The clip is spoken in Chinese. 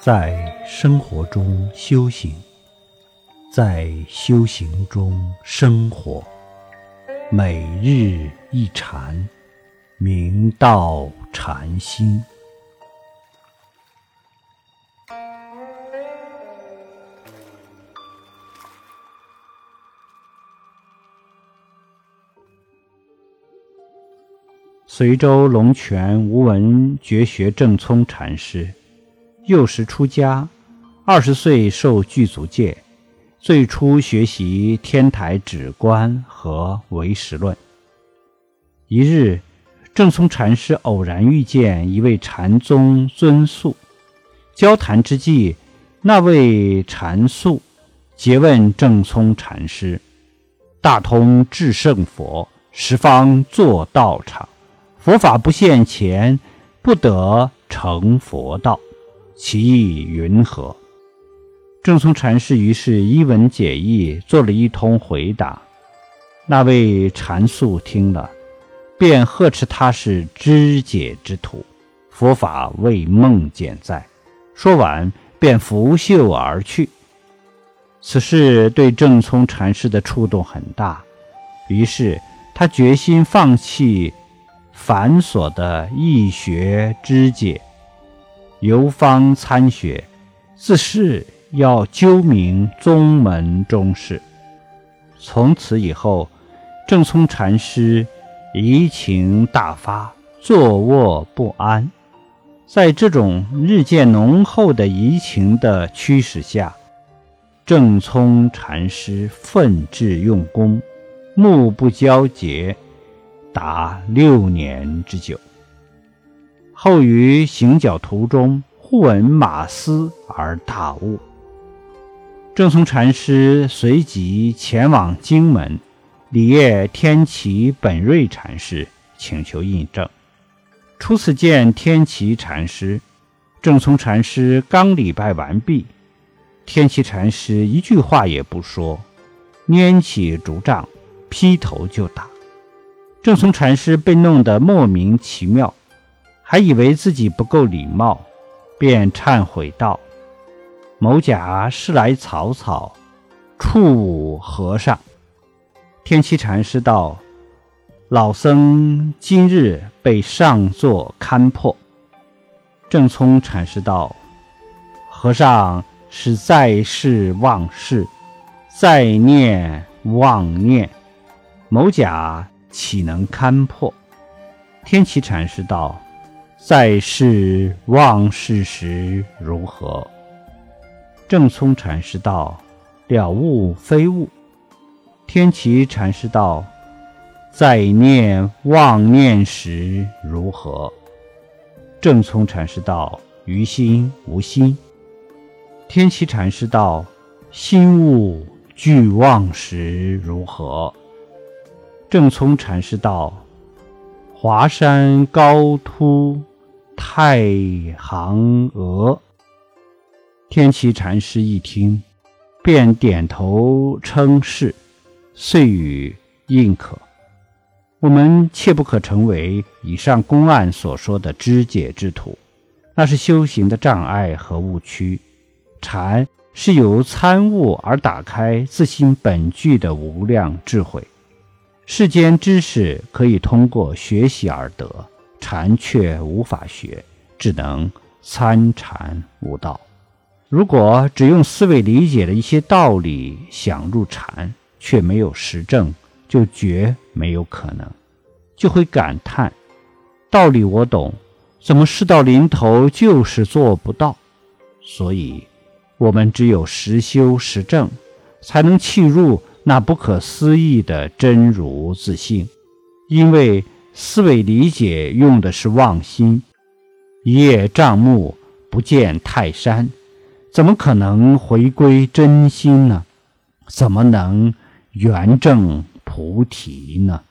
在生活中修行，在修行中生活，每日一禅，明道禅心。随州龙泉无闻觉学正聪禅师。幼时出家，二十岁受具足戒，最初学习天台止观和唯识论。一日，正聪禅师偶然遇见一位禅宗尊宿，交谈之际，那位禅宿诘问正聪禅师：“大通至圣佛，十方作道场，佛法不现前，不得成佛道。”其意云何？正聪禅师于是一文解义，做了一通回答。那位禅宿听了，便呵斥他是知解之徒，佛法为梦见在。说完，便拂袖而去。此事对正聪禅师的触动很大，于是他决心放弃繁琐的易学知解。游方参学，自是要究明宗门中事。从此以后，正聪禅师怡情大发，坐卧不安。在这种日渐浓厚的怡情的驱使下，正聪禅师奋志用功，目不交睫，达六年之久。后于行脚途中，忽闻马嘶而大悟。正聪禅师随即前往荆门，礼谒天齐本瑞禅师，请求印证。初次见天齐禅师，正聪禅师刚礼拜完毕，天齐禅师一句话也不说，拈起竹杖，劈头就打。正聪禅师被弄得莫名其妙。还以为自己不够礼貌，便忏悔道：“某甲是来草草，触侮和尚。”天齐禅师道：“老僧今日被上座勘破。”正聪禅师道：“和尚是在世忘事，在念妄念，某甲岂能勘破？”天齐禅师道。在世忘事时如何？正聪禅师道：“了悟非悟。”天齐禅师道：“在念妄念时如何？”正聪禅师道：“于心无心。”天齐禅师道：“心悟俱忘时如何？”正聪禅师道：“华山高突。”太行鹅，天齐禅师一听，便点头称是，遂语应可。我们切不可成为以上公案所说的知解之徒，那是修行的障碍和误区。禅是由参悟而打开自心本具的无量智慧。世间知识可以通过学习而得。禅却无法学，只能参禅悟道。如果只用思维理解的一些道理想入禅，却没有实证，就绝没有可能。就会感叹：道理我懂，怎么事到临头就是做不到？所以，我们只有实修实证，才能契入那不可思议的真如自性。因为。思维理解用的是妄心，一叶障目不见泰山，怎么可能回归真心呢？怎么能圆正菩提呢？